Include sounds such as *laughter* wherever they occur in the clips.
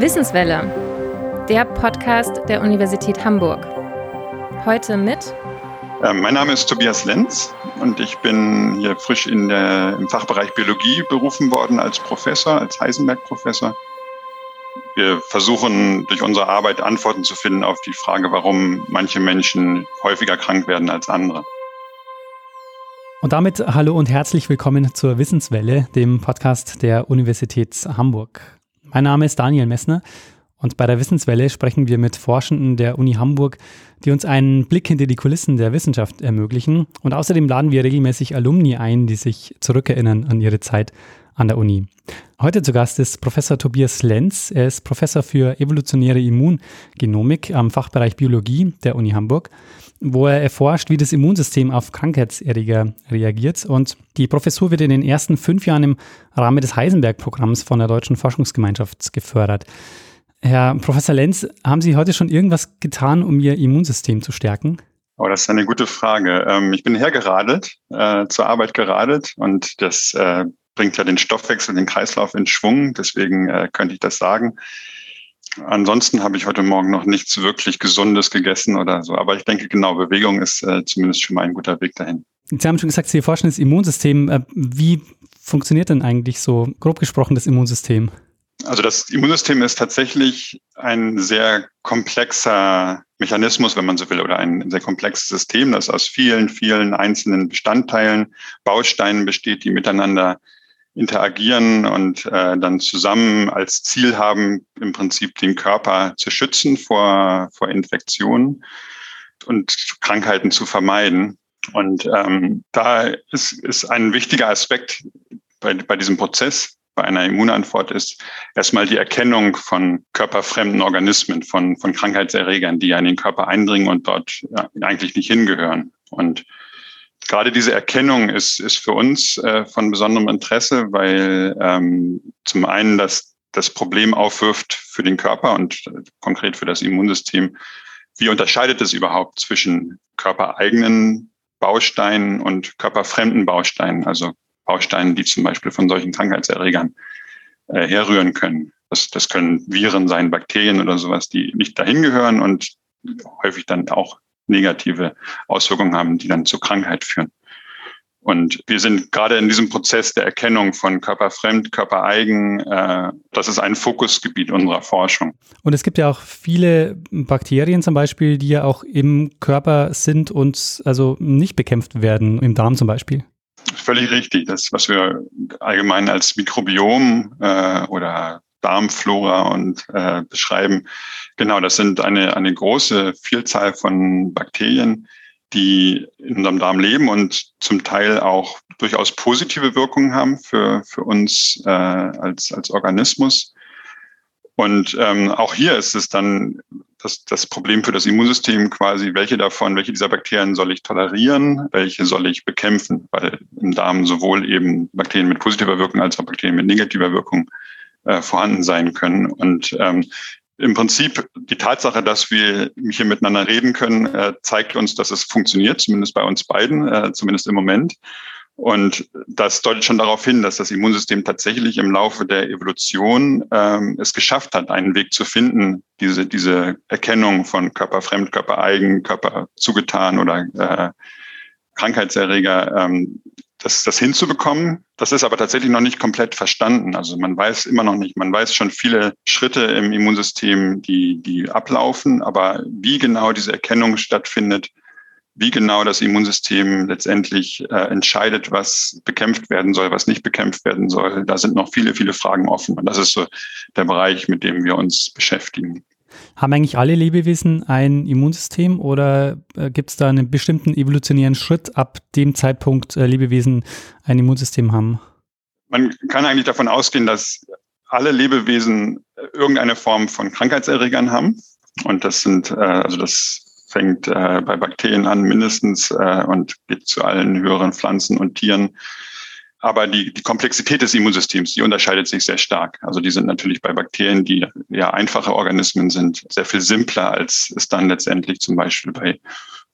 Wissenswelle, der Podcast der Universität Hamburg. Heute mit. Ähm, mein Name ist Tobias Lenz und ich bin hier frisch in der, im Fachbereich Biologie berufen worden als Professor, als Heisenberg-Professor. Wir versuchen durch unsere Arbeit Antworten zu finden auf die Frage, warum manche Menschen häufiger krank werden als andere. Und damit hallo und herzlich willkommen zur Wissenswelle, dem Podcast der Universität Hamburg. Mein Name ist Daniel Messner und bei der Wissenswelle sprechen wir mit Forschenden der Uni Hamburg, die uns einen Blick hinter die Kulissen der Wissenschaft ermöglichen. Und außerdem laden wir regelmäßig Alumni ein, die sich zurückerinnern an ihre Zeit an der Uni. Heute zu Gast ist Professor Tobias Lenz. Er ist Professor für evolutionäre Immungenomik am Fachbereich Biologie der Uni Hamburg wo er erforscht, wie das Immunsystem auf Krankheitserreger reagiert. Und die Professur wird in den ersten fünf Jahren im Rahmen des Heisenberg-Programms von der Deutschen Forschungsgemeinschaft gefördert. Herr Professor Lenz, haben Sie heute schon irgendwas getan, um Ihr Immunsystem zu stärken? Oh, das ist eine gute Frage. Ähm, ich bin hergeradelt, äh, zur Arbeit geradelt und das äh, bringt ja den Stoffwechsel, den Kreislauf in Schwung. Deswegen äh, könnte ich das sagen. Ansonsten habe ich heute Morgen noch nichts wirklich Gesundes gegessen oder so. Aber ich denke, genau, Bewegung ist äh, zumindest schon mal ein guter Weg dahin. Sie haben schon gesagt, Sie erforschen das Immunsystem. Äh, wie funktioniert denn eigentlich so, grob gesprochen, das Immunsystem? Also das Immunsystem ist tatsächlich ein sehr komplexer Mechanismus, wenn man so will, oder ein sehr komplexes System, das aus vielen, vielen einzelnen Bestandteilen, Bausteinen besteht, die miteinander interagieren und äh, dann zusammen als Ziel haben, im Prinzip den Körper zu schützen vor, vor Infektionen und Krankheiten zu vermeiden. Und ähm, da ist, ist ein wichtiger Aspekt bei, bei diesem Prozess, bei einer Immunantwort ist erstmal die Erkennung von körperfremden Organismen, von, von Krankheitserregern, die ja in den Körper eindringen und dort ja, eigentlich nicht hingehören. Und gerade diese Erkennung ist, ist für uns äh, von besonderem Interesse, weil ähm, zum einen das, das Problem aufwirft für den Körper und äh, konkret für das Immunsystem. Wie unterscheidet es überhaupt zwischen körpereigenen Bausteinen und körperfremden Bausteinen, also Bausteinen, die zum Beispiel von solchen Krankheitserregern äh, herrühren können? Das, das können Viren sein, Bakterien oder sowas, die nicht dahin gehören und häufig dann auch negative Auswirkungen haben, die dann zur Krankheit führen. Und wir sind gerade in diesem Prozess der Erkennung von körperfremd, körpereigen. Äh, das ist ein Fokusgebiet unserer Forschung. Und es gibt ja auch viele Bakterien zum Beispiel, die ja auch im Körper sind und also nicht bekämpft werden, im Darm zum Beispiel. Völlig richtig. Das, was wir allgemein als Mikrobiom äh, oder Darmflora und äh, beschreiben. Genau, das sind eine, eine große Vielzahl von Bakterien, die in unserem Darm leben und zum Teil auch durchaus positive Wirkungen haben für, für uns äh, als, als Organismus. Und ähm, auch hier ist es dann das, das Problem für das Immunsystem quasi, welche davon, welche dieser Bakterien soll ich tolerieren, welche soll ich bekämpfen, weil im Darm sowohl eben Bakterien mit positiver Wirkung als auch Bakterien mit negativer Wirkung äh, vorhanden sein können. Und ähm, im Prinzip die Tatsache, dass wir hier miteinander reden können, äh, zeigt uns, dass es funktioniert, zumindest bei uns beiden, äh, zumindest im Moment. Und das deutet schon darauf hin, dass das Immunsystem tatsächlich im Laufe der Evolution ähm, es geschafft hat, einen Weg zu finden, diese, diese Erkennung von körperfremd, körpereigen, Körper zugetan oder äh, Krankheitserreger ähm, das, das hinzubekommen. Das ist aber tatsächlich noch nicht komplett verstanden. Also man weiß immer noch nicht, man weiß schon viele Schritte im Immunsystem, die, die ablaufen, aber wie genau diese Erkennung stattfindet, wie genau das Immunsystem letztendlich äh, entscheidet, was bekämpft werden soll, was nicht bekämpft werden soll, da sind noch viele, viele Fragen offen. Und das ist so der Bereich, mit dem wir uns beschäftigen. Haben eigentlich alle Lebewesen ein Immunsystem oder äh, gibt es da einen bestimmten evolutionären Schritt, ab dem Zeitpunkt äh, Lebewesen ein Immunsystem haben? Man kann eigentlich davon ausgehen, dass alle Lebewesen äh, irgendeine Form von Krankheitserregern haben. Und das sind, äh, also das fängt äh, bei Bakterien an mindestens äh, und geht zu allen höheren Pflanzen und Tieren aber die, die Komplexität des Immunsystems, die unterscheidet sich sehr stark. Also die sind natürlich bei Bakterien, die ja einfache Organismen sind, sehr viel simpler, als es dann letztendlich zum Beispiel bei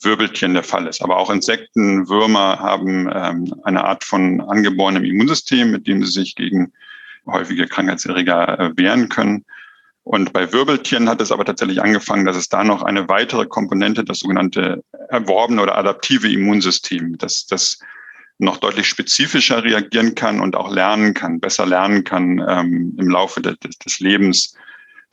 Wirbeltieren der Fall ist. Aber auch Insekten, Würmer haben ähm, eine Art von angeborenem Immunsystem, mit dem sie sich gegen häufige Krankheitserreger äh, wehren können. Und bei Wirbeltieren hat es aber tatsächlich angefangen, dass es da noch eine weitere Komponente, das sogenannte erworbene oder adaptive Immunsystem, das, das noch deutlich spezifischer reagieren kann und auch lernen kann, besser lernen kann ähm, im Laufe de, de, des Lebens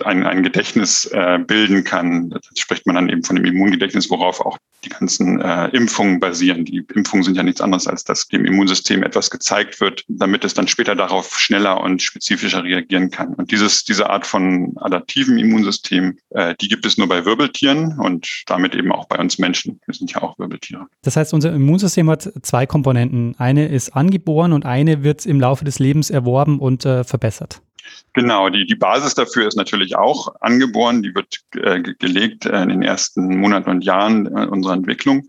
ein, ein Gedächtnis äh, bilden kann. Das spricht man dann eben von dem Immungedächtnis, worauf auch die ganzen äh, Impfungen basieren. Die Impfungen sind ja nichts anderes, als dass dem Immunsystem etwas gezeigt wird, damit es dann später darauf schneller und spezifischer reagieren kann. Und dieses, diese Art von adaptivem Immunsystem, äh, die gibt es nur bei Wirbeltieren und damit eben auch bei uns Menschen. Wir sind ja auch Wirbeltiere. Das heißt, unser Immunsystem hat zwei Komponenten. Eine ist angeboren und eine wird im Laufe des Lebens erworben und äh, verbessert. Genau, die, die Basis dafür ist natürlich auch angeboren. Die wird äh, gelegt äh, in den ersten Monaten und Jahren äh, unserer Entwicklung.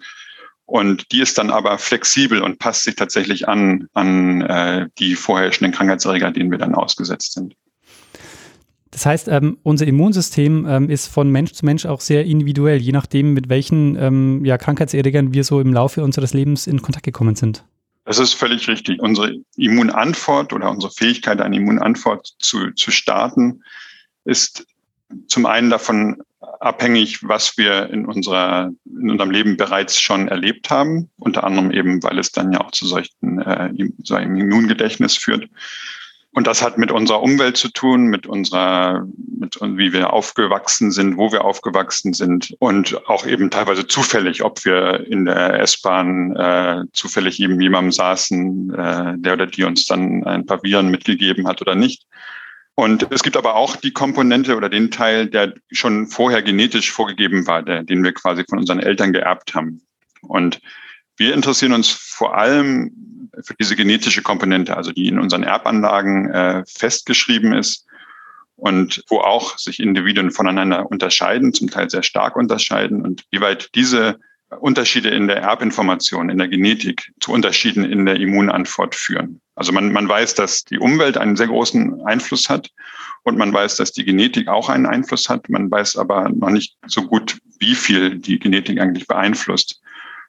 Und die ist dann aber flexibel und passt sich tatsächlich an, an äh, die vorherrschenden Krankheitserreger, denen wir dann ausgesetzt sind. Das heißt, ähm, unser Immunsystem ähm, ist von Mensch zu Mensch auch sehr individuell, je nachdem, mit welchen ähm, ja, Krankheitserregern wir so im Laufe unseres Lebens in Kontakt gekommen sind. Das ist völlig richtig. Unsere Immunantwort oder unsere Fähigkeit, eine Immunantwort zu, zu starten, ist zum einen davon abhängig, was wir in, unserer, in unserem Leben bereits schon erlebt haben, unter anderem eben, weil es dann ja auch zu solchen äh, so einem Immungedächtnis führt. Und das hat mit unserer Umwelt zu tun, mit unserer, mit wie wir aufgewachsen sind, wo wir aufgewachsen sind und auch eben teilweise zufällig, ob wir in der S-Bahn äh, zufällig eben jemandem saßen, äh, der oder die uns dann ein paar Viren mitgegeben hat oder nicht. Und es gibt aber auch die Komponente oder den Teil, der schon vorher genetisch vorgegeben war, der, den wir quasi von unseren Eltern geerbt haben. Und wir interessieren uns vor allem für diese genetische Komponente, also die in unseren Erbanlagen äh, festgeschrieben ist und wo auch sich Individuen voneinander unterscheiden, zum Teil sehr stark unterscheiden und wie weit diese Unterschiede in der Erbinformation, in der Genetik zu Unterschieden in der Immunantwort führen. Also man, man weiß, dass die Umwelt einen sehr großen Einfluss hat und man weiß, dass die Genetik auch einen Einfluss hat. Man weiß aber noch nicht so gut, wie viel die Genetik eigentlich beeinflusst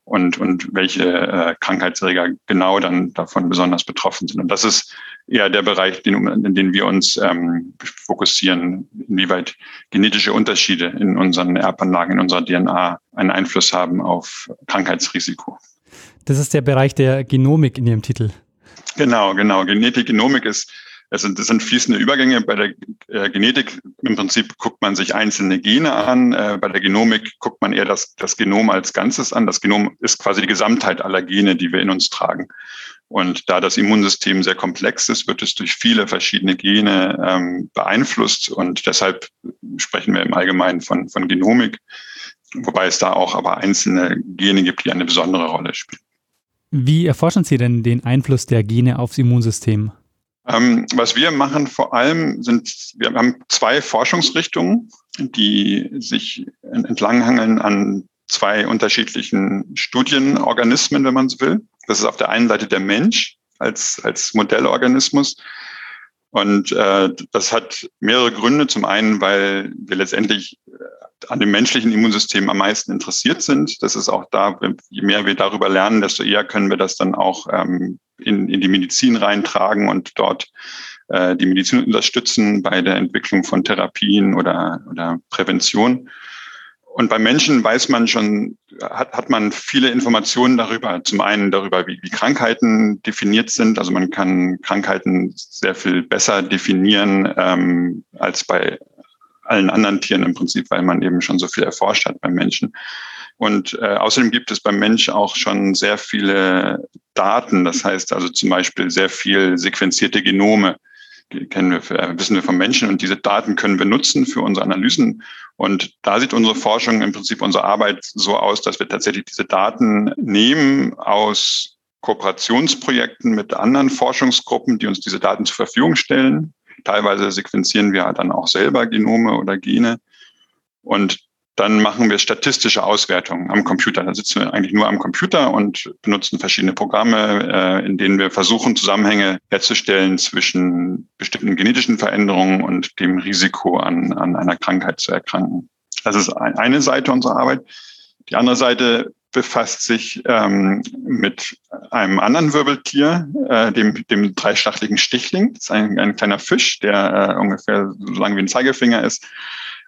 und, und welche äh, Krankheitserreger genau dann davon besonders betroffen sind. Und das ist eher der Bereich, den, in den wir uns ähm, fokussieren, inwieweit genetische Unterschiede in unseren Erbanlagen, in unserer DNA einen Einfluss haben auf Krankheitsrisiko. Das ist der Bereich der Genomik in Ihrem Titel. Genau, genau. Genetik, Genomik ist das sind, sind fließende Übergänge. Bei der äh, Genetik im Prinzip guckt man sich einzelne Gene an. Äh, bei der Genomik guckt man eher das, das Genom als Ganzes an. Das Genom ist quasi die Gesamtheit aller Gene, die wir in uns tragen. Und da das Immunsystem sehr komplex ist, wird es durch viele verschiedene Gene ähm, beeinflusst. Und deshalb sprechen wir im Allgemeinen von, von Genomik, wobei es da auch aber einzelne Gene gibt, die eine besondere Rolle spielen. Wie erforschen Sie denn den Einfluss der Gene aufs Immunsystem? Ähm, was wir machen vor allem sind, wir haben zwei Forschungsrichtungen, die sich entlanghangeln an zwei unterschiedlichen Studienorganismen, wenn man so will. Das ist auf der einen Seite der Mensch als, als Modellorganismus. Und äh, das hat mehrere Gründe. Zum einen, weil wir letztendlich äh, an dem menschlichen Immunsystem am meisten interessiert sind. Das ist auch da, je mehr wir darüber lernen, desto eher können wir das dann auch ähm, in, in die Medizin reintragen und dort äh, die Medizin unterstützen bei der Entwicklung von Therapien oder, oder Prävention. Und bei Menschen weiß man schon, hat, hat man viele Informationen darüber. Zum einen darüber, wie, wie Krankheiten definiert sind. Also man kann Krankheiten sehr viel besser definieren ähm, als bei allen anderen Tieren im Prinzip, weil man eben schon so viel erforscht hat beim Menschen. Und äh, außerdem gibt es beim Mensch auch schon sehr viele Daten. Das heißt also zum Beispiel sehr viel sequenzierte Genome kennen wir, äh, wissen wir vom Menschen und diese Daten können wir nutzen für unsere Analysen. Und da sieht unsere Forschung im Prinzip unsere Arbeit so aus, dass wir tatsächlich diese Daten nehmen aus Kooperationsprojekten mit anderen Forschungsgruppen, die uns diese Daten zur Verfügung stellen. Teilweise sequenzieren wir dann auch selber Genome oder Gene. Und dann machen wir statistische Auswertungen am Computer. Da sitzen wir eigentlich nur am Computer und benutzen verschiedene Programme, äh, in denen wir versuchen, Zusammenhänge herzustellen zwischen bestimmten genetischen Veränderungen und dem Risiko an, an einer Krankheit zu erkranken. Das ist eine Seite unserer Arbeit. Die andere Seite befasst sich ähm, mit einem anderen Wirbeltier, äh, dem, dem dreistachligen Stichling. Das ist ein, ein kleiner Fisch, der äh, ungefähr so lang wie ein Zeigefinger ist.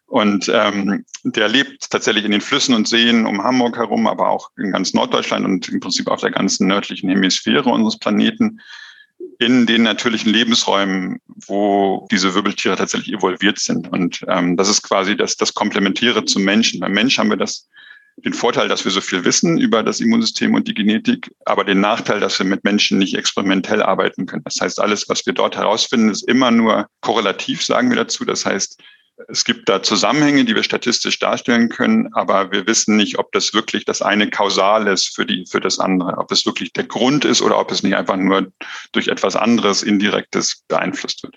Und ähm, der lebt tatsächlich in den Flüssen und Seen um Hamburg herum, aber auch in ganz Norddeutschland und im Prinzip auf der ganzen nördlichen Hemisphäre unseres Planeten in den natürlichen Lebensräumen, wo diese Wirbeltiere tatsächlich evolviert sind. Und ähm, das ist quasi das, das Komplementäre zum Menschen. Beim Mensch haben wir das, den Vorteil, dass wir so viel wissen über das Immunsystem und die Genetik, aber den Nachteil, dass wir mit Menschen nicht experimentell arbeiten können. Das heißt, alles, was wir dort herausfinden, ist immer nur korrelativ, sagen wir dazu. Das heißt, es gibt da Zusammenhänge, die wir statistisch darstellen können, aber wir wissen nicht, ob das wirklich das eine kausal ist für die, für das andere, ob es wirklich der Grund ist oder ob es nicht einfach nur durch etwas anderes Indirektes beeinflusst wird.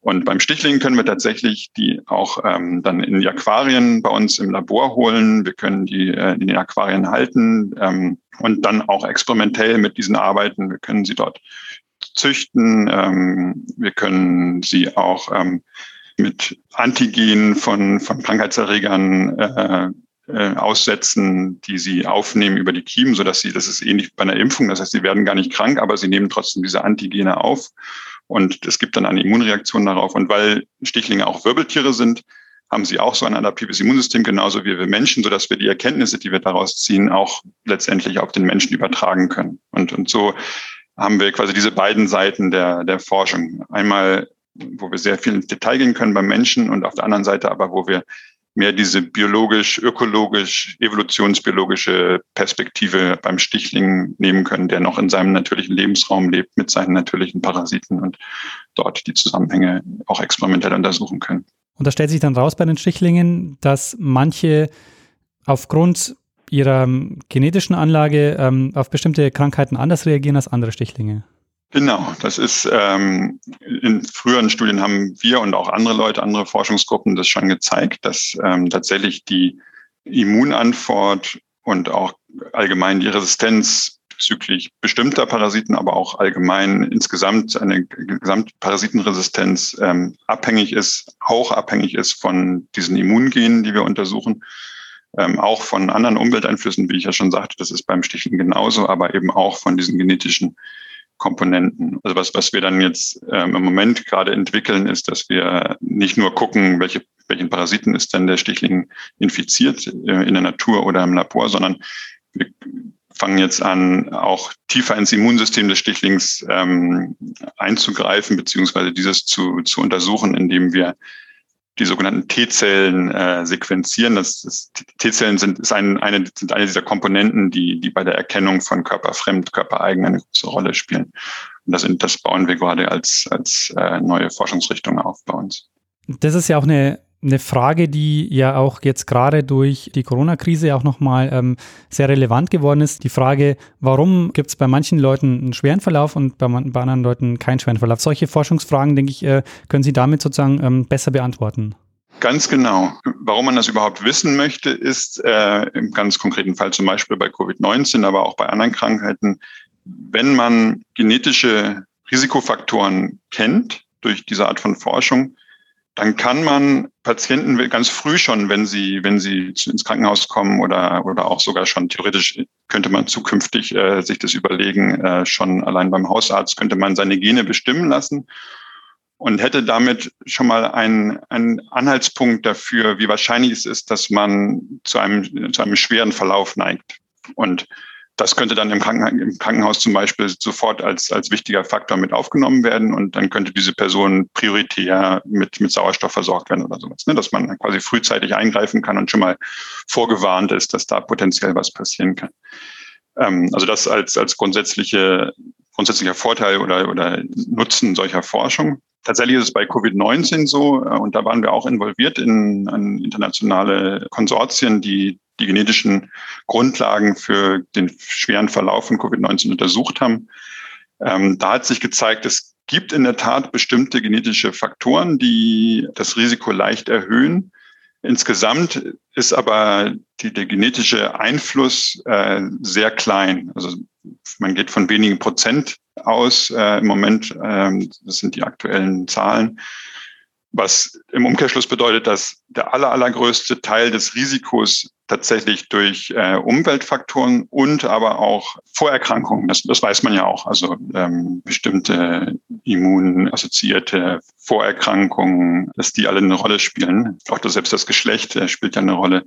Und beim Stichling können wir tatsächlich die auch ähm, dann in die Aquarien bei uns im Labor holen. Wir können die äh, in den Aquarien halten ähm, und dann auch experimentell mit diesen arbeiten. Wir können sie dort züchten. Ähm, wir können sie auch ähm, mit Antigenen von, von Krankheitserregern äh, äh, aussetzen, die sie aufnehmen über die Kiemen, sodass sie, das ist ähnlich bei einer Impfung, das heißt, sie werden gar nicht krank, aber sie nehmen trotzdem diese Antigene auf und es gibt dann eine Immunreaktion darauf. Und weil Stichlinge auch Wirbeltiere sind, haben sie auch so ein adaptives Immunsystem, genauso wie wir Menschen, sodass wir die Erkenntnisse, die wir daraus ziehen, auch letztendlich auf den Menschen übertragen können. Und, und so haben wir quasi diese beiden Seiten der, der Forschung. Einmal wo wir sehr viel ins Detail gehen können beim Menschen und auf der anderen Seite aber, wo wir mehr diese biologisch, ökologisch, evolutionsbiologische Perspektive beim Stichling nehmen können, der noch in seinem natürlichen Lebensraum lebt mit seinen natürlichen Parasiten und dort die Zusammenhänge auch experimentell untersuchen können. Und da stellt sich dann raus bei den Stichlingen, dass manche aufgrund ihrer genetischen Anlage ähm, auf bestimmte Krankheiten anders reagieren als andere Stichlinge. Genau, das ist ähm, in früheren Studien haben wir und auch andere Leute, andere Forschungsgruppen das schon gezeigt, dass ähm, tatsächlich die Immunantwort und auch allgemein die Resistenz bezüglich bestimmter Parasiten, aber auch allgemein insgesamt eine Gesamtparasitenresistenz ähm, abhängig ist, auch abhängig ist von diesen Immungenen, die wir untersuchen. Ähm, auch von anderen Umwelteinflüssen, wie ich ja schon sagte, das ist beim Stichen genauso, aber eben auch von diesen genetischen Komponenten. Also was, was wir dann jetzt ähm, im Moment gerade entwickeln, ist, dass wir nicht nur gucken, welche, welchen Parasiten ist denn der Stichling infiziert äh, in der Natur oder im Labor, sondern wir fangen jetzt an, auch tiefer ins Immunsystem des Stichlings ähm, einzugreifen, beziehungsweise dieses zu, zu untersuchen, indem wir die sogenannten T-Zellen äh, sequenzieren. Das, das T-Zellen sind, ist ein, eine, sind eine dieser Komponenten, die, die bei der Erkennung von körperfremd, körpereigen eine große Rolle spielen. Und das, das bauen wir gerade als, als äh, neue Forschungsrichtung auf bei uns. Das ist ja auch eine eine Frage, die ja auch jetzt gerade durch die Corona-Krise auch nochmal ähm, sehr relevant geworden ist. Die Frage, warum gibt es bei manchen Leuten einen schweren Verlauf und bei, bei, anderen Leuten keinen schweren Verlauf? Solche Forschungsfragen, denke ich, äh, können Sie damit sozusagen ähm, besser beantworten. Ganz genau. Warum man das überhaupt wissen möchte, ist äh, im ganz konkreten Fall zum Beispiel bei Covid-19, aber auch bei anderen Krankheiten, wenn man genetische Risikofaktoren kennt durch diese Art von Forschung, dann kann man Patienten ganz früh schon, wenn sie, wenn sie ins Krankenhaus kommen oder, oder auch sogar schon theoretisch könnte man zukünftig äh, sich das überlegen, äh, schon allein beim Hausarzt könnte man seine Gene bestimmen lassen und hätte damit schon mal einen, einen Anhaltspunkt dafür, wie wahrscheinlich es ist, dass man zu einem, zu einem schweren Verlauf neigt. Und das könnte dann im, Kranken im, Krankenhaus zum Beispiel sofort als, als wichtiger Faktor mit aufgenommen werden und dann könnte diese Person prioritär mit, mit Sauerstoff versorgt werden oder sowas. Ne? Dass man quasi frühzeitig eingreifen kann und schon mal vorgewarnt ist, dass da potenziell was passieren kann. Ähm, also das als, als grundsätzliche, grundsätzlicher Vorteil oder, oder Nutzen solcher Forschung. Tatsächlich ist es bei Covid-19 so, äh, und da waren wir auch involviert in, in internationale Konsortien, die die genetischen Grundlagen für den schweren Verlauf von Covid-19 untersucht haben. Ähm, da hat sich gezeigt, es gibt in der Tat bestimmte genetische Faktoren, die das Risiko leicht erhöhen. Insgesamt ist aber die, der genetische Einfluss äh, sehr klein. Also man geht von wenigen Prozent aus äh, im Moment. Ähm, das sind die aktuellen Zahlen was im Umkehrschluss bedeutet, dass der aller, allergrößte Teil des Risikos tatsächlich durch äh, Umweltfaktoren und aber auch Vorerkrankungen. Das, das weiß man ja auch. Also ähm, bestimmte immunassoziierte Vorerkrankungen, dass die alle eine Rolle spielen. Auch das, selbst das Geschlecht äh, spielt ja eine Rolle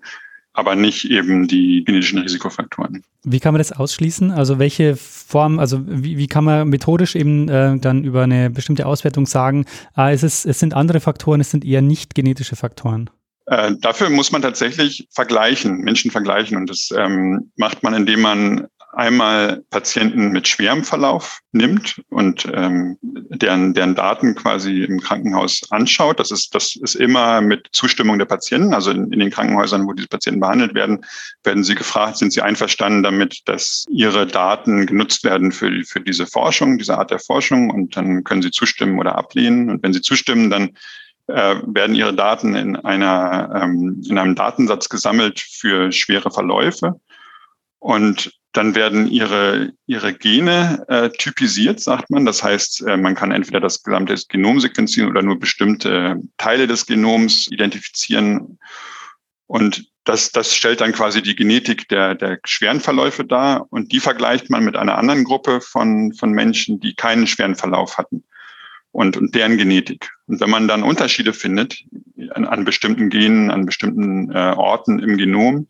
aber nicht eben die genetischen Risikofaktoren. Wie kann man das ausschließen? Also welche Form, also wie, wie kann man methodisch eben äh, dann über eine bestimmte Auswertung sagen, ah, es, ist, es sind andere Faktoren, es sind eher nicht genetische Faktoren? Äh, dafür muss man tatsächlich vergleichen, Menschen vergleichen. Und das ähm, macht man, indem man einmal Patienten mit schwerem Verlauf nimmt und ähm, deren, deren Daten quasi im Krankenhaus anschaut. Das ist, das ist immer mit Zustimmung der Patienten. Also in, in den Krankenhäusern, wo diese Patienten behandelt werden, werden sie gefragt, sind sie einverstanden damit, dass ihre Daten genutzt werden für, für diese Forschung, diese Art der Forschung. Und dann können sie zustimmen oder ablehnen. Und wenn sie zustimmen, dann äh, werden ihre Daten in einer ähm, in einem Datensatz gesammelt für schwere Verläufe und dann werden ihre, ihre Gene äh, typisiert, sagt man. Das heißt, äh, man kann entweder das gesamte Genom sequenzieren oder nur bestimmte Teile des Genoms identifizieren. Und das, das stellt dann quasi die Genetik der, der schweren Verläufe dar. Und die vergleicht man mit einer anderen Gruppe von, von Menschen, die keinen schweren Verlauf hatten. Und, und deren Genetik. Und wenn man dann Unterschiede findet an, an bestimmten Genen, an bestimmten äh, Orten im Genom,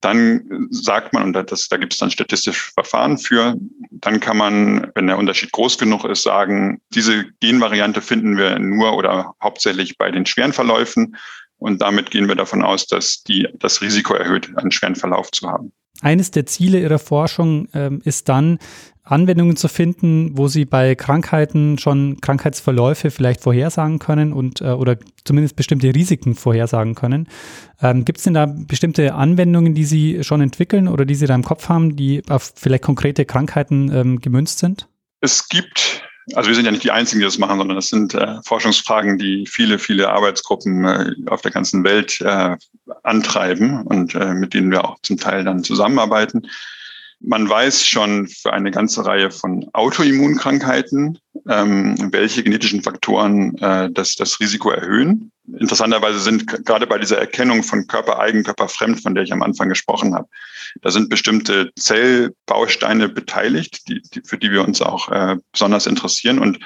dann sagt man, und das, da gibt es dann statistische Verfahren für, dann kann man, wenn der Unterschied groß genug ist, sagen, diese Genvariante finden wir nur oder hauptsächlich bei den schweren Verläufen. Und damit gehen wir davon aus, dass die das Risiko erhöht, einen schweren Verlauf zu haben. Eines der Ziele Ihrer Forschung ähm, ist dann, Anwendungen zu finden, wo Sie bei Krankheiten schon Krankheitsverläufe vielleicht vorhersagen können und äh, oder zumindest bestimmte Risiken vorhersagen können. Ähm, Gibt es denn da bestimmte Anwendungen, die Sie schon entwickeln oder die Sie da im Kopf haben, die auf vielleicht konkrete Krankheiten ähm, gemünzt sind? Es gibt also wir sind ja nicht die Einzigen, die das machen, sondern das sind äh, Forschungsfragen, die viele, viele Arbeitsgruppen äh, auf der ganzen Welt äh, antreiben und äh, mit denen wir auch zum Teil dann zusammenarbeiten. Man weiß schon für eine ganze Reihe von Autoimmunkrankheiten, ähm, welche genetischen Faktoren äh, das, das Risiko erhöhen. Interessanterweise sind gerade bei dieser Erkennung von körpereigen, körperfremd, von der ich am Anfang gesprochen habe, da sind bestimmte Zellbausteine beteiligt, die, die, für die wir uns auch äh, besonders interessieren. Und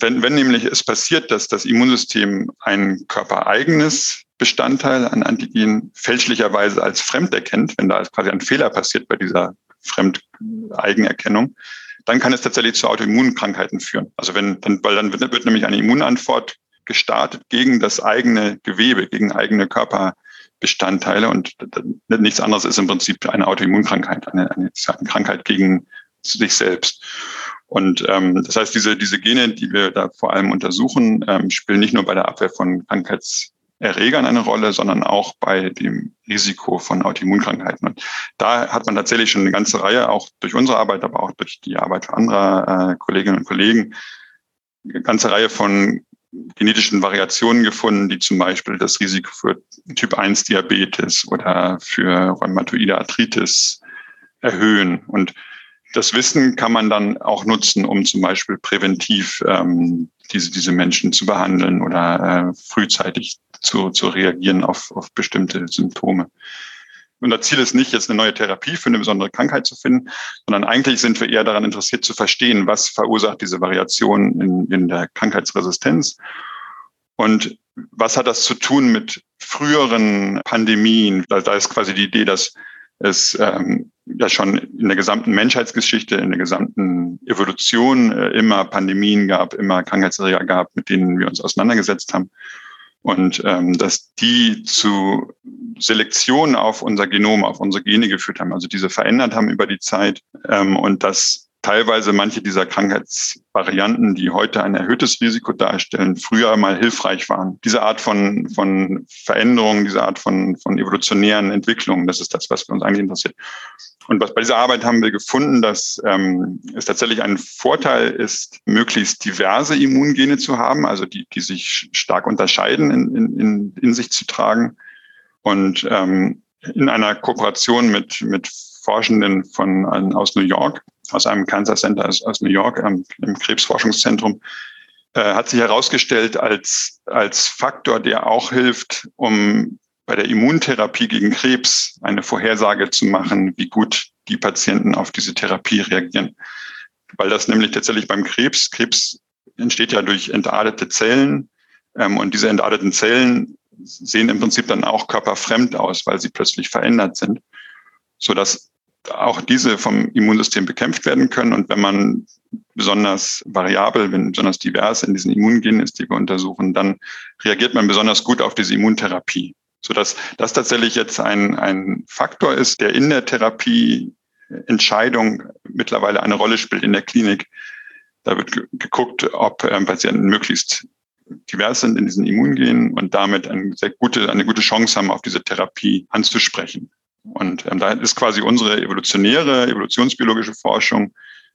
wenn, wenn nämlich es passiert, dass das Immunsystem ein körpereigenes Bestandteil an Antigen fälschlicherweise als fremd erkennt, wenn da quasi ein Fehler passiert bei dieser Fremdeigenerkennung, dann kann es tatsächlich zu Autoimmunkrankheiten führen. Also wenn, dann, weil dann wird, wird nämlich eine Immunantwort gestartet gegen das eigene Gewebe, gegen eigene Körperbestandteile und nichts anderes ist im Prinzip eine Autoimmunkrankheit, eine, eine, Krankheit gegen sich selbst. Und ähm, das heißt, diese, diese Gene, die wir da vor allem untersuchen, ähm, spielen nicht nur bei der Abwehr von Krankheits Erregern eine Rolle, sondern auch bei dem Risiko von Autoimmunkrankheiten. Und da hat man tatsächlich schon eine ganze Reihe, auch durch unsere Arbeit, aber auch durch die Arbeit anderer äh, Kolleginnen und Kollegen, eine ganze Reihe von genetischen Variationen gefunden, die zum Beispiel das Risiko für Typ 1 Diabetes oder für rheumatoide Arthritis erhöhen. Und das Wissen kann man dann auch nutzen, um zum Beispiel präventiv ähm, diese, diese Menschen zu behandeln oder äh, frühzeitig zu, zu reagieren auf, auf bestimmte Symptome. Unser Ziel ist nicht, jetzt eine neue Therapie für eine besondere Krankheit zu finden, sondern eigentlich sind wir eher daran interessiert zu verstehen, was verursacht diese Variation in, in der Krankheitsresistenz und was hat das zu tun mit früheren Pandemien. Da, da ist quasi die Idee, dass es ähm, ja schon in der gesamten Menschheitsgeschichte, in der gesamten Evolution äh, immer Pandemien gab, immer Krankheitserreger gab, mit denen wir uns auseinandergesetzt haben. Und ähm, dass die zu Selektion auf unser Genom, auf unsere Gene geführt haben, also diese verändert haben über die Zeit ähm, und dass teilweise manche dieser Krankheitsvarianten, die heute ein erhöhtes Risiko darstellen, früher mal hilfreich waren. Diese Art von, von Veränderungen, diese Art von, von evolutionären Entwicklungen, das ist das, was uns eigentlich interessiert. Und was bei dieser Arbeit haben wir gefunden, dass ähm, es tatsächlich ein Vorteil ist, möglichst diverse Immungene zu haben, also die, die sich stark unterscheiden, in, in, in sich zu tragen. Und ähm, in einer Kooperation mit, mit Forschenden von, aus New York aus einem Cancer Center aus, aus New York ähm, im Krebsforschungszentrum, äh, hat sich herausgestellt als, als Faktor, der auch hilft, um bei der Immuntherapie gegen Krebs eine Vorhersage zu machen, wie gut die Patienten auf diese Therapie reagieren. Weil das nämlich tatsächlich beim Krebs, Krebs entsteht ja durch entartete Zellen ähm, und diese entarteten Zellen sehen im Prinzip dann auch körperfremd aus, weil sie plötzlich verändert sind, so dass auch diese vom Immunsystem bekämpft werden können. Und wenn man besonders variabel, wenn besonders divers in diesen Immungenen ist, die wir untersuchen, dann reagiert man besonders gut auf diese Immuntherapie. So dass das tatsächlich jetzt ein, ein Faktor ist, der in der Therapieentscheidung mittlerweile eine Rolle spielt in der Klinik. Da wird geguckt, ob ähm, Patienten möglichst divers sind in diesen Immungenen und damit eine sehr gute, eine gute Chance haben, auf diese Therapie anzusprechen. Und ähm, da ist quasi unsere evolutionäre, evolutionsbiologische Forschung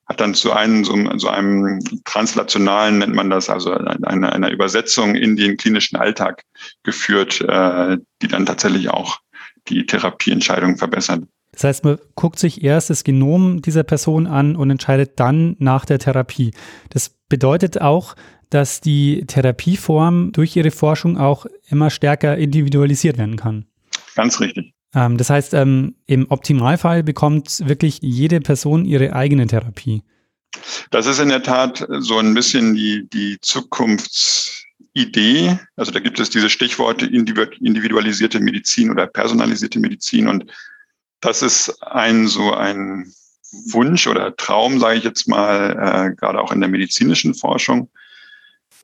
hat dann zu einem, so, so einem translationalen, nennt man das, also einer, einer Übersetzung in den klinischen Alltag geführt, äh, die dann tatsächlich auch die Therapieentscheidung verbessert. Das heißt, man guckt sich erst das Genom dieser Person an und entscheidet dann nach der Therapie. Das bedeutet auch, dass die Therapieform durch ihre Forschung auch immer stärker individualisiert werden kann. Ganz richtig. Ähm, das heißt, ähm, im Optimalfall bekommt wirklich jede Person ihre eigene Therapie. Das ist in der Tat so ein bisschen die, die Zukunftsidee. Also da gibt es diese Stichworte individualisierte Medizin oder personalisierte Medizin. Und das ist ein so ein Wunsch oder Traum, sage ich jetzt mal, äh, gerade auch in der medizinischen Forschung,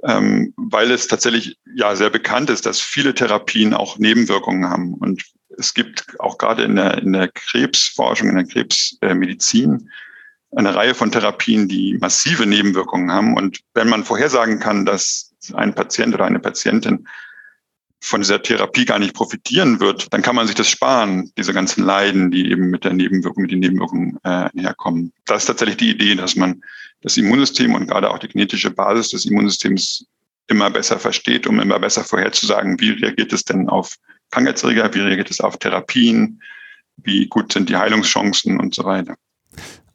ähm, weil es tatsächlich ja sehr bekannt ist, dass viele Therapien auch Nebenwirkungen haben. Und es gibt auch gerade in der, in der Krebsforschung, in der Krebsmedizin eine Reihe von Therapien, die massive Nebenwirkungen haben. Und wenn man vorhersagen kann, dass ein Patient oder eine Patientin von dieser Therapie gar nicht profitieren wird, dann kann man sich das sparen, diese ganzen Leiden, die eben mit der Nebenwirkung, mit den Nebenwirkungen äh, herkommen. Das ist tatsächlich die Idee, dass man das Immunsystem und gerade auch die genetische Basis des Immunsystems immer besser versteht, um immer besser vorherzusagen, wie reagiert es denn auf Krankheitserreger, wie reagiert es auf Therapien, wie gut sind die Heilungschancen und so weiter.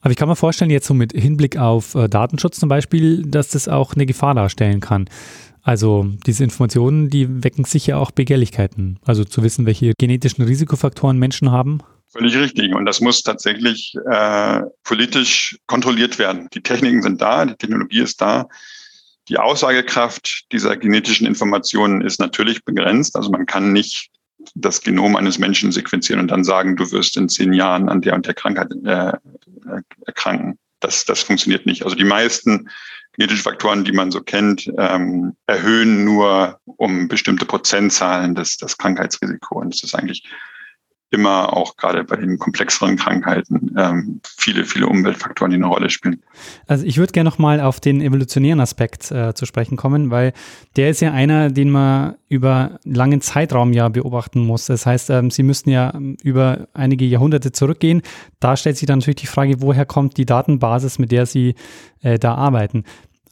Aber ich kann mir vorstellen, jetzt so mit Hinblick auf äh, Datenschutz zum Beispiel, dass das auch eine Gefahr darstellen kann. Also diese Informationen, die wecken sicher auch Begehrlichkeiten. Also zu wissen, welche genetischen Risikofaktoren Menschen haben. Völlig richtig. Und das muss tatsächlich äh, politisch kontrolliert werden. Die Techniken sind da, die Technologie ist da. Die Aussagekraft dieser genetischen Informationen ist natürlich begrenzt. Also man kann nicht das Genom eines Menschen sequenzieren und dann sagen, du wirst in zehn Jahren an der und der Krankheit äh, erkranken. Das, das funktioniert nicht. Also die meisten genetischen Faktoren, die man so kennt, ähm, erhöhen nur um bestimmte Prozentzahlen das, das Krankheitsrisiko. Und das ist eigentlich immer auch gerade bei den komplexeren Krankheiten ähm, viele, viele Umweltfaktoren, die eine Rolle spielen. Also ich würde gerne nochmal auf den evolutionären Aspekt äh, zu sprechen kommen, weil der ist ja einer, den man über langen Zeitraum ja beobachten muss. Das heißt, ähm, Sie müssten ja ähm, über einige Jahrhunderte zurückgehen. Da stellt sich dann natürlich die Frage, woher kommt die Datenbasis, mit der Sie äh, da arbeiten.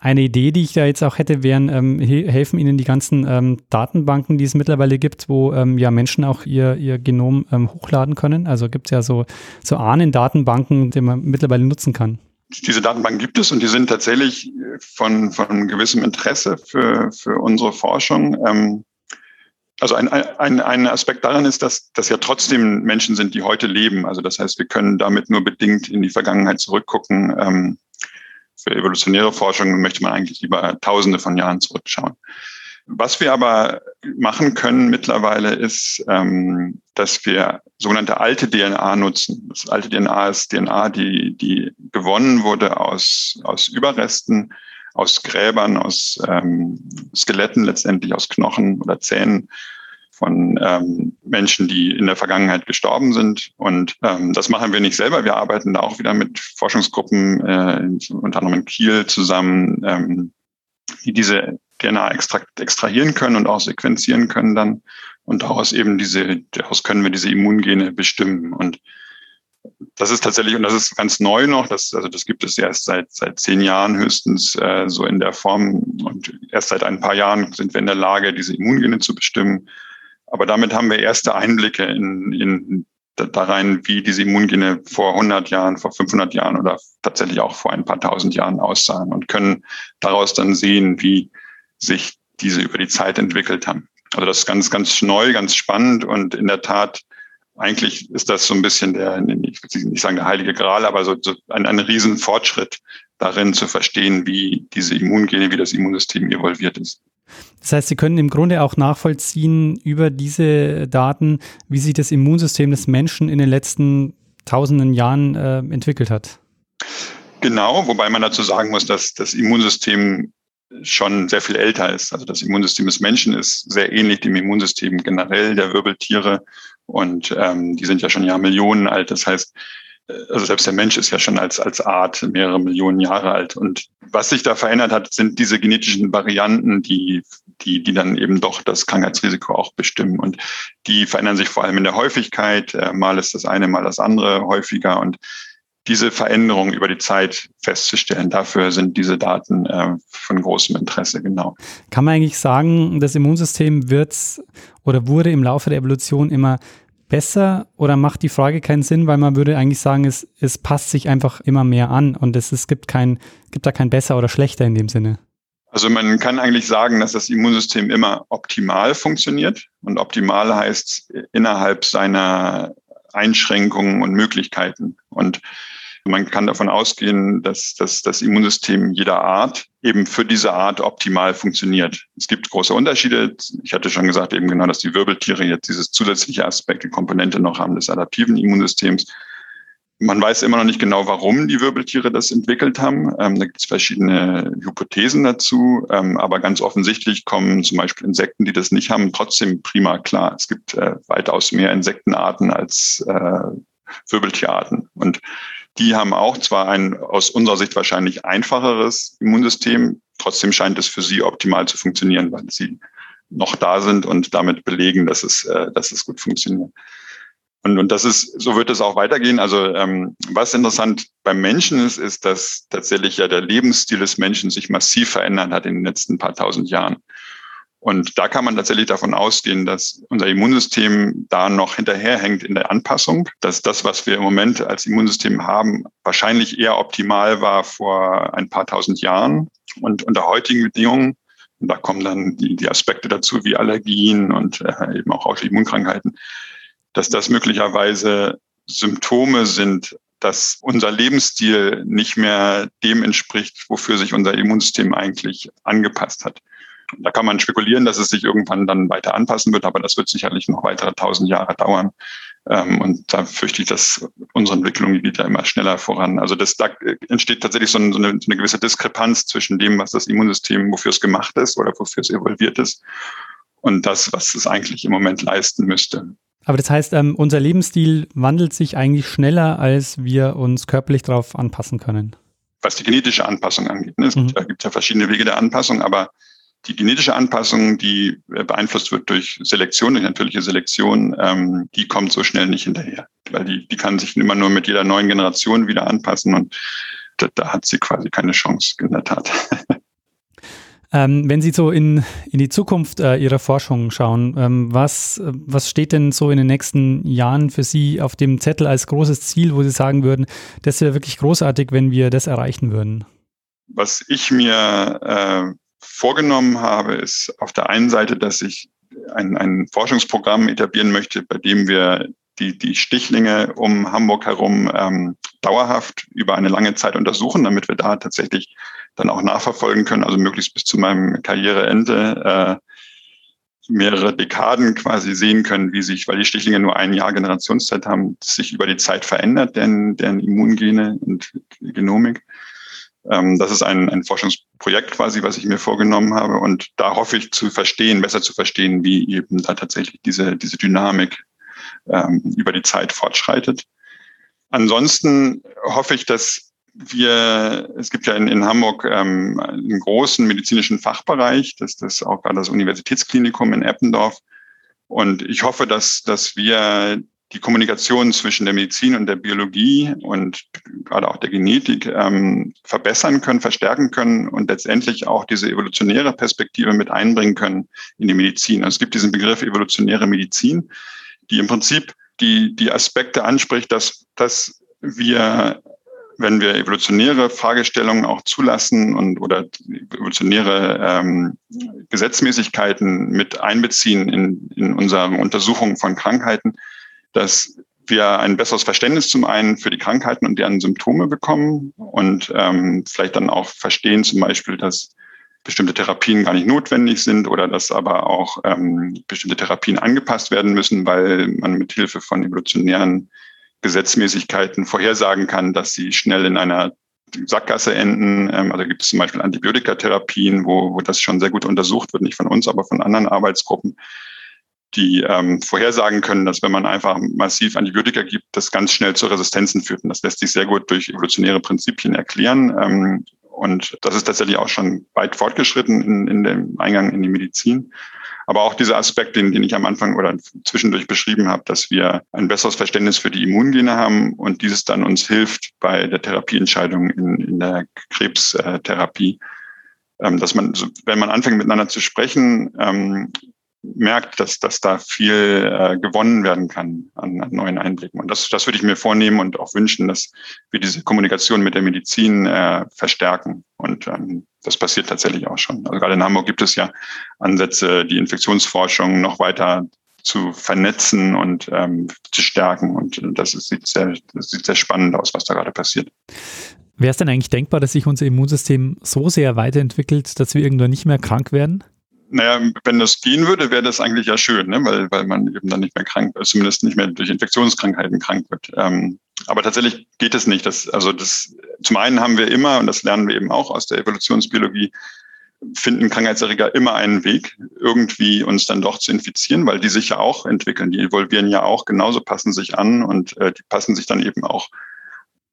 Eine Idee, die ich da jetzt auch hätte, wären, ähm, helfen Ihnen die ganzen ähm, Datenbanken, die es mittlerweile gibt, wo ähm, ja Menschen auch ihr, ihr Genom ähm, hochladen können. Also gibt es ja so, so Ahnen-Datenbanken, die man mittlerweile nutzen kann. Diese Datenbanken gibt es und die sind tatsächlich von, von gewissem Interesse für, für unsere Forschung. Ähm, also ein, ein, ein Aspekt daran ist, dass das ja trotzdem Menschen sind, die heute leben. Also das heißt, wir können damit nur bedingt in die Vergangenheit zurückgucken. Ähm, für evolutionäre Forschung möchte man eigentlich lieber Tausende von Jahren zurückschauen. Was wir aber machen können mittlerweile ist, ähm, dass wir sogenannte alte DNA nutzen. Das alte DNA ist DNA, die, die gewonnen wurde aus, aus Überresten, aus Gräbern, aus ähm, Skeletten, letztendlich aus Knochen oder Zähnen von ähm, Menschen, die in der Vergangenheit gestorben sind. Und ähm, das machen wir nicht selber. Wir arbeiten da auch wieder mit Forschungsgruppen, äh, unter anderem in Kiel zusammen, ähm, die diese DNA extrahieren können und auch sequenzieren können dann. Und daraus eben diese, daraus können wir diese Immungene bestimmen. Und das ist tatsächlich, und das ist ganz neu noch, das, also das gibt es erst seit, seit zehn Jahren höchstens äh, so in der Form. Und erst seit ein paar Jahren sind wir in der Lage, diese Immungene zu bestimmen. Aber damit haben wir erste Einblicke in, in da rein, wie diese Immungene vor 100 Jahren, vor 500 Jahren oder tatsächlich auch vor ein paar tausend Jahren aussahen und können daraus dann sehen, wie sich diese über die Zeit entwickelt haben. Also das ist ganz, ganz neu, ganz spannend und in der Tat eigentlich ist das so ein bisschen der, ich will nicht sagen der heilige Gral, aber so, so ein, ein Riesenfortschritt darin zu verstehen, wie diese Immungene, wie das Immunsystem evolviert ist. Das heißt, Sie können im Grunde auch nachvollziehen über diese Daten, wie sich das Immunsystem des Menschen in den letzten tausenden Jahren äh, entwickelt hat. Genau, wobei man dazu sagen muss, dass das Immunsystem schon sehr viel älter ist. Also das Immunsystem des Menschen ist sehr ähnlich dem Immunsystem generell der Wirbeltiere und ähm, die sind ja schon Jahrmillionen alt. Das heißt, also selbst der Mensch ist ja schon als, als Art mehrere Millionen Jahre alt. Und was sich da verändert hat, sind diese genetischen Varianten, die, die, die dann eben doch das Krankheitsrisiko auch bestimmen. Und die verändern sich vor allem in der Häufigkeit. Äh, mal ist das eine, mal das andere häufiger. Und diese Veränderung über die Zeit festzustellen. Dafür sind diese Daten äh, von großem Interesse, genau. Kann man eigentlich sagen, das Immunsystem wird oder wurde im Laufe der Evolution immer besser oder macht die Frage keinen Sinn, weil man würde eigentlich sagen, es, es passt sich einfach immer mehr an und es, es gibt, kein, gibt da kein besser oder schlechter in dem Sinne. Also man kann eigentlich sagen, dass das Immunsystem immer optimal funktioniert. Und optimal heißt innerhalb seiner Einschränkungen und Möglichkeiten. Und man kann davon ausgehen, dass, dass das Immunsystem jeder Art eben für diese Art optimal funktioniert. Es gibt große Unterschiede. Ich hatte schon gesagt, eben genau, dass die Wirbeltiere jetzt dieses zusätzliche Aspekt, die Komponente noch haben des adaptiven Immunsystems. Man weiß immer noch nicht genau, warum die Wirbeltiere das entwickelt haben. Ähm, da gibt es verschiedene Hypothesen dazu. Ähm, aber ganz offensichtlich kommen zum Beispiel Insekten, die das nicht haben, trotzdem prima klar. Es gibt äh, weitaus mehr Insektenarten als äh, Wirbeltierarten. Und die haben auch zwar ein aus unserer Sicht wahrscheinlich einfacheres Immunsystem, trotzdem scheint es für sie optimal zu funktionieren, weil sie noch da sind und damit belegen, dass es, äh, dass es gut funktioniert. Und, und das ist, so wird es auch weitergehen. Also ähm, was interessant beim Menschen ist, ist, dass tatsächlich ja der Lebensstil des Menschen sich massiv verändert hat in den letzten paar tausend Jahren. Und da kann man tatsächlich davon ausgehen, dass unser Immunsystem da noch hinterherhängt in der Anpassung, dass das, was wir im Moment als Immunsystem haben, wahrscheinlich eher optimal war vor ein paar tausend Jahren und unter heutigen Bedingungen. Und da kommen dann die, die Aspekte dazu wie Allergien und äh, eben auch Autoimmunkrankheiten, dass das möglicherweise Symptome sind, dass unser Lebensstil nicht mehr dem entspricht, wofür sich unser Immunsystem eigentlich angepasst hat. Da kann man spekulieren, dass es sich irgendwann dann weiter anpassen wird, aber das wird sicherlich noch weitere tausend Jahre dauern. Ähm, und da fürchte ich, dass unsere Entwicklung geht ja immer schneller voran. Also das, da entsteht tatsächlich so eine, so eine gewisse Diskrepanz zwischen dem, was das Immunsystem, wofür es gemacht ist oder wofür es evolviert ist, und das, was es eigentlich im Moment leisten müsste. Aber das heißt, ähm, unser Lebensstil wandelt sich eigentlich schneller, als wir uns körperlich darauf anpassen können. Was die genetische Anpassung angeht. Ne? Es mhm. gibt, ja verschiedene Wege der Anpassung, aber die genetische Anpassung, die äh, beeinflusst wird durch Selektion, durch natürliche Selektion, ähm, die kommt so schnell nicht hinterher, weil die, die kann sich immer nur mit jeder neuen Generation wieder anpassen und da, da hat sie quasi keine Chance, in der Tat. *laughs* Ähm, wenn Sie so in, in die Zukunft äh, Ihrer Forschung schauen, ähm, was, was steht denn so in den nächsten Jahren für Sie auf dem Zettel als großes Ziel, wo Sie sagen würden, das wäre wirklich großartig, wenn wir das erreichen würden? Was ich mir äh, vorgenommen habe, ist auf der einen Seite, dass ich ein, ein Forschungsprogramm etablieren möchte, bei dem wir die, die Stichlinge um Hamburg herum ähm, dauerhaft über eine lange Zeit untersuchen, damit wir da tatsächlich dann auch nachverfolgen können, also möglichst bis zu meinem Karriereende äh, mehrere Dekaden quasi sehen können, wie sich, weil die Stichlinge nur ein Jahr Generationszeit haben, sich über die Zeit verändert, deren, deren Immungene und Genomik. Ähm, das ist ein, ein Forschungsprojekt quasi, was ich mir vorgenommen habe. Und da hoffe ich zu verstehen, besser zu verstehen, wie eben da tatsächlich diese, diese Dynamik ähm, über die Zeit fortschreitet. Ansonsten hoffe ich, dass wir, es gibt ja in, in Hamburg ähm, einen großen medizinischen Fachbereich, das ist auch gerade das Universitätsklinikum in Eppendorf. Und ich hoffe, dass, dass wir die Kommunikation zwischen der Medizin und der Biologie und gerade auch der Genetik ähm, verbessern können, verstärken können und letztendlich auch diese evolutionäre Perspektive mit einbringen können in die Medizin. Also es gibt diesen Begriff evolutionäre Medizin, die im Prinzip die, die Aspekte anspricht, dass, dass wir wenn wir evolutionäre Fragestellungen auch zulassen und oder evolutionäre ähm, Gesetzmäßigkeiten mit einbeziehen in, in unsere Untersuchung von Krankheiten, dass wir ein besseres Verständnis zum einen für die Krankheiten und deren Symptome bekommen und ähm, vielleicht dann auch verstehen zum Beispiel, dass bestimmte Therapien gar nicht notwendig sind oder dass aber auch ähm, bestimmte Therapien angepasst werden müssen, weil man mit Hilfe von evolutionären Gesetzmäßigkeiten vorhersagen kann, dass sie schnell in einer Sackgasse enden. Ähm, also gibt es zum Beispiel Antibiotikatherapien, wo, wo das schon sehr gut untersucht wird, nicht von uns, aber von anderen Arbeitsgruppen, die ähm, vorhersagen können, dass wenn man einfach massiv Antibiotika gibt, das ganz schnell zu Resistenzen führt. Und das lässt sich sehr gut durch evolutionäre Prinzipien erklären. Ähm, und das ist tatsächlich auch schon weit fortgeschritten in, in dem Eingang in die Medizin. Aber auch dieser Aspekt, den, den ich am Anfang oder zwischendurch beschrieben habe, dass wir ein besseres Verständnis für die Immungene haben und dieses dann uns hilft bei der Therapieentscheidung in, in der Krebstherapie. Ähm, dass man, wenn man anfängt miteinander zu sprechen, ähm, merkt, dass, dass da viel äh, gewonnen werden kann an, an neuen Einblicken. Und das, das würde ich mir vornehmen und auch wünschen, dass wir diese Kommunikation mit der Medizin äh, verstärken. Und ähm, das passiert tatsächlich auch schon. Also gerade in Hamburg gibt es ja Ansätze, die Infektionsforschung noch weiter zu vernetzen und ähm, zu stärken. Und das, ist, sieht, sehr, das sieht sehr spannend aus, was da gerade passiert. Wäre es denn eigentlich denkbar, dass sich unser Immunsystem so sehr weiterentwickelt, dass wir irgendwann nicht mehr krank werden? Naja, wenn das gehen würde, wäre das eigentlich ja schön, ne? weil, weil man eben dann nicht mehr krank, zumindest nicht mehr durch Infektionskrankheiten krank wird. Ähm, aber tatsächlich geht es nicht. Das, also das, zum einen haben wir immer, und das lernen wir eben auch aus der Evolutionsbiologie, finden Krankheitserreger immer einen Weg, irgendwie uns dann doch zu infizieren, weil die sich ja auch entwickeln. Die evolvieren ja auch genauso, passen sich an und äh, die passen sich dann eben auch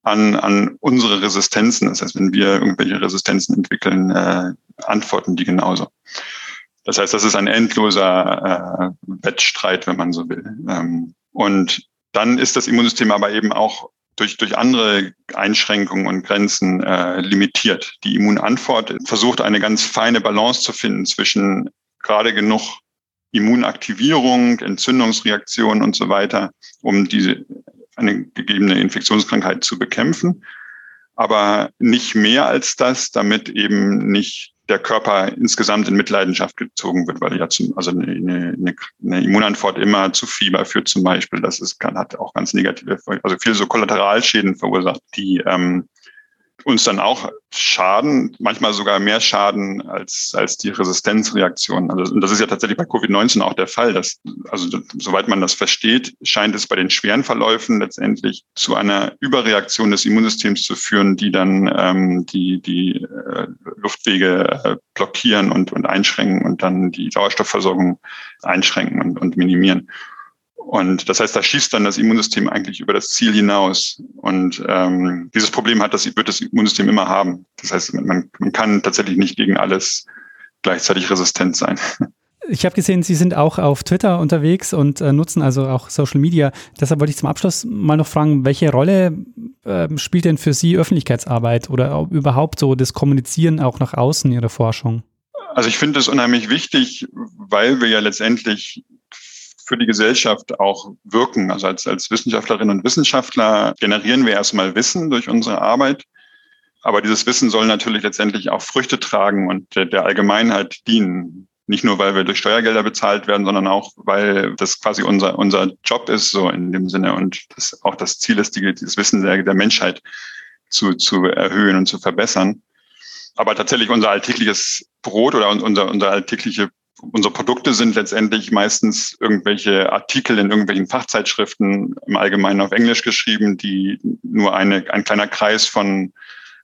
an, an unsere Resistenzen. Das heißt, wenn wir irgendwelche Resistenzen entwickeln, äh, antworten die genauso. Das heißt, das ist ein endloser äh, Wettstreit, wenn man so will. Ähm, und dann ist das Immunsystem aber eben auch durch, durch andere Einschränkungen und Grenzen äh, limitiert. Die Immunantwort versucht eine ganz feine Balance zu finden zwischen gerade genug Immunaktivierung, Entzündungsreaktionen und so weiter, um diese eine gegebene Infektionskrankheit zu bekämpfen, aber nicht mehr als das, damit eben nicht der Körper insgesamt in Mitleidenschaft gezogen wird, weil ja zum, also eine, eine, eine Immunantwort immer zu Fieber führt zum Beispiel. Das ist, kann, hat auch ganz negative, also viel so Kollateralschäden verursacht, die ähm, uns dann auch schaden, manchmal sogar mehr schaden als, als die Resistenzreaktion. Also, und das ist ja tatsächlich bei Covid-19 auch der Fall, dass, also soweit man das versteht, scheint es bei den schweren Verläufen letztendlich zu einer Überreaktion des Immunsystems zu führen, die dann ähm, die, die äh, Luftwege äh, blockieren und, und einschränken und dann die Sauerstoffversorgung einschränken und, und minimieren. Und das heißt, da schießt dann das Immunsystem eigentlich über das Ziel hinaus. Und ähm, dieses Problem hat das, wird das Immunsystem immer haben. Das heißt, man, man kann tatsächlich nicht gegen alles gleichzeitig resistent sein. Ich habe gesehen, Sie sind auch auf Twitter unterwegs und äh, nutzen also auch Social Media. Deshalb wollte ich zum Abschluss mal noch fragen, welche Rolle äh, spielt denn für Sie Öffentlichkeitsarbeit oder überhaupt so das Kommunizieren auch nach außen Ihrer Forschung? Also ich finde es unheimlich wichtig, weil wir ja letztendlich für die Gesellschaft auch wirken. Also als, als Wissenschaftlerinnen und Wissenschaftler generieren wir erstmal Wissen durch unsere Arbeit. Aber dieses Wissen soll natürlich letztendlich auch Früchte tragen und der, der Allgemeinheit dienen. Nicht nur, weil wir durch Steuergelder bezahlt werden, sondern auch, weil das quasi unser, unser Job ist, so in dem Sinne und das auch das Ziel ist, die, dieses Wissen der, der Menschheit zu, zu erhöhen und zu verbessern. Aber tatsächlich unser alltägliches Brot oder unser, unser alltägliche unsere Produkte sind letztendlich meistens irgendwelche Artikel in irgendwelchen Fachzeitschriften im Allgemeinen auf Englisch geschrieben, die nur eine, ein kleiner Kreis von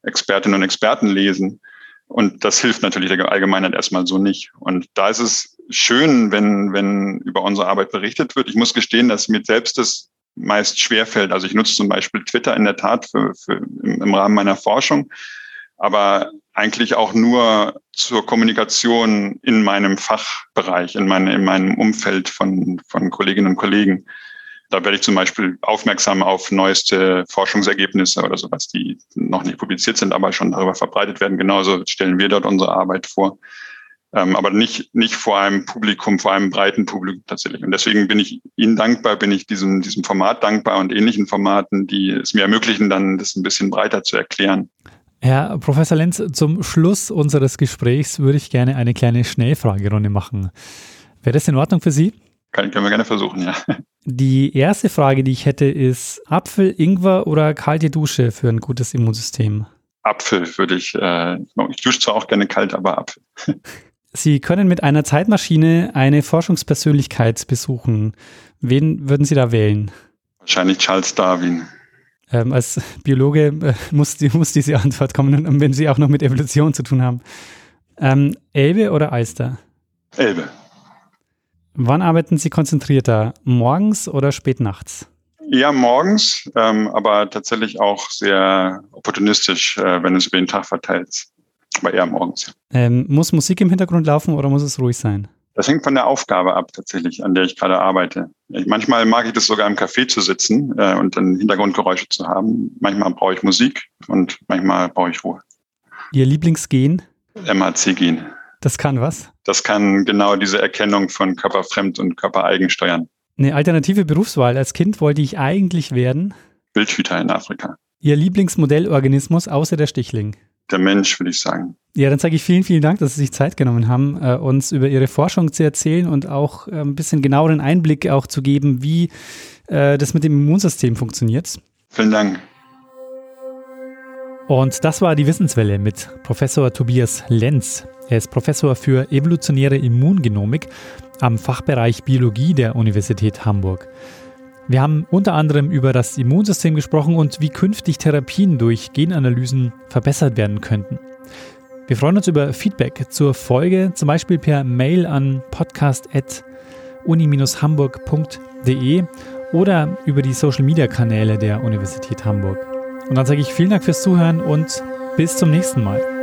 Expertinnen und Experten lesen. Und das hilft natürlich der Allgemeinheit erstmal so nicht. Und da ist es schön, wenn, wenn über unsere Arbeit berichtet wird. Ich muss gestehen, dass mir selbst das meist schwerfällt. Also ich nutze zum Beispiel Twitter in der Tat für, für im, im Rahmen meiner Forschung aber eigentlich auch nur zur Kommunikation in meinem Fachbereich, in, meine, in meinem Umfeld von, von Kolleginnen und Kollegen. Da werde ich zum Beispiel aufmerksam auf neueste Forschungsergebnisse oder sowas, die noch nicht publiziert sind, aber schon darüber verbreitet werden. Genauso stellen wir dort unsere Arbeit vor. Ähm, aber nicht, nicht vor einem Publikum, vor einem breiten Publikum tatsächlich. Und deswegen bin ich Ihnen dankbar, bin ich diesem, diesem Format dankbar und ähnlichen Formaten, die es mir ermöglichen, dann das ein bisschen breiter zu erklären. Herr Professor Lenz, zum Schluss unseres Gesprächs würde ich gerne eine kleine Schnellfragerunde machen. Wäre das in Ordnung für Sie? Kann, können wir gerne versuchen, ja. Die erste Frage, die ich hätte, ist Apfel, Ingwer oder kalte Dusche für ein gutes Immunsystem? Apfel würde ich, äh, ich dusche zwar auch gerne kalt, aber Apfel. *laughs* Sie können mit einer Zeitmaschine eine Forschungspersönlichkeit besuchen. Wen würden Sie da wählen? Wahrscheinlich Charles Darwin. Ähm, als *laughs* Biologe äh, muss, die, muss diese Antwort kommen, wenn Sie auch noch mit Evolution zu tun haben. Ähm, Elbe oder Alster? Elbe. Wann arbeiten Sie konzentrierter? Morgens oder spät nachts? Ja, morgens, ähm, aber tatsächlich auch sehr opportunistisch, äh, wenn es über den Tag verteilt ist. Aber eher morgens. Ähm, muss Musik im Hintergrund laufen oder muss es ruhig sein? Das hängt von der Aufgabe ab, tatsächlich, an der ich gerade arbeite. Ich, manchmal mag ich das sogar im Café zu sitzen äh, und dann Hintergrundgeräusche zu haben. Manchmal brauche ich Musik und manchmal brauche ich Ruhe. Ihr Lieblingsgen? MHC gehen. Das kann was? Das kann genau diese Erkennung von körperfremd und körpereigen steuern. Eine alternative Berufswahl. Als Kind wollte ich eigentlich werden? Wildhüter in Afrika. Ihr Lieblingsmodellorganismus außer der Stichling? Der Mensch, würde ich sagen. Ja, dann sage ich vielen, vielen Dank, dass Sie sich Zeit genommen haben, äh, uns über Ihre Forschung zu erzählen und auch äh, ein bisschen genaueren Einblick auch zu geben, wie äh, das mit dem Immunsystem funktioniert. Vielen Dank. Und das war die Wissenswelle mit Professor Tobias Lenz. Er ist Professor für evolutionäre Immungenomik am Fachbereich Biologie der Universität Hamburg. Wir haben unter anderem über das Immunsystem gesprochen und wie künftig Therapien durch Genanalysen verbessert werden könnten. Wir freuen uns über Feedback zur Folge, zum Beispiel per Mail an podcast.uni-hamburg.de oder über die Social-Media-Kanäle der Universität Hamburg. Und dann sage ich vielen Dank fürs Zuhören und bis zum nächsten Mal.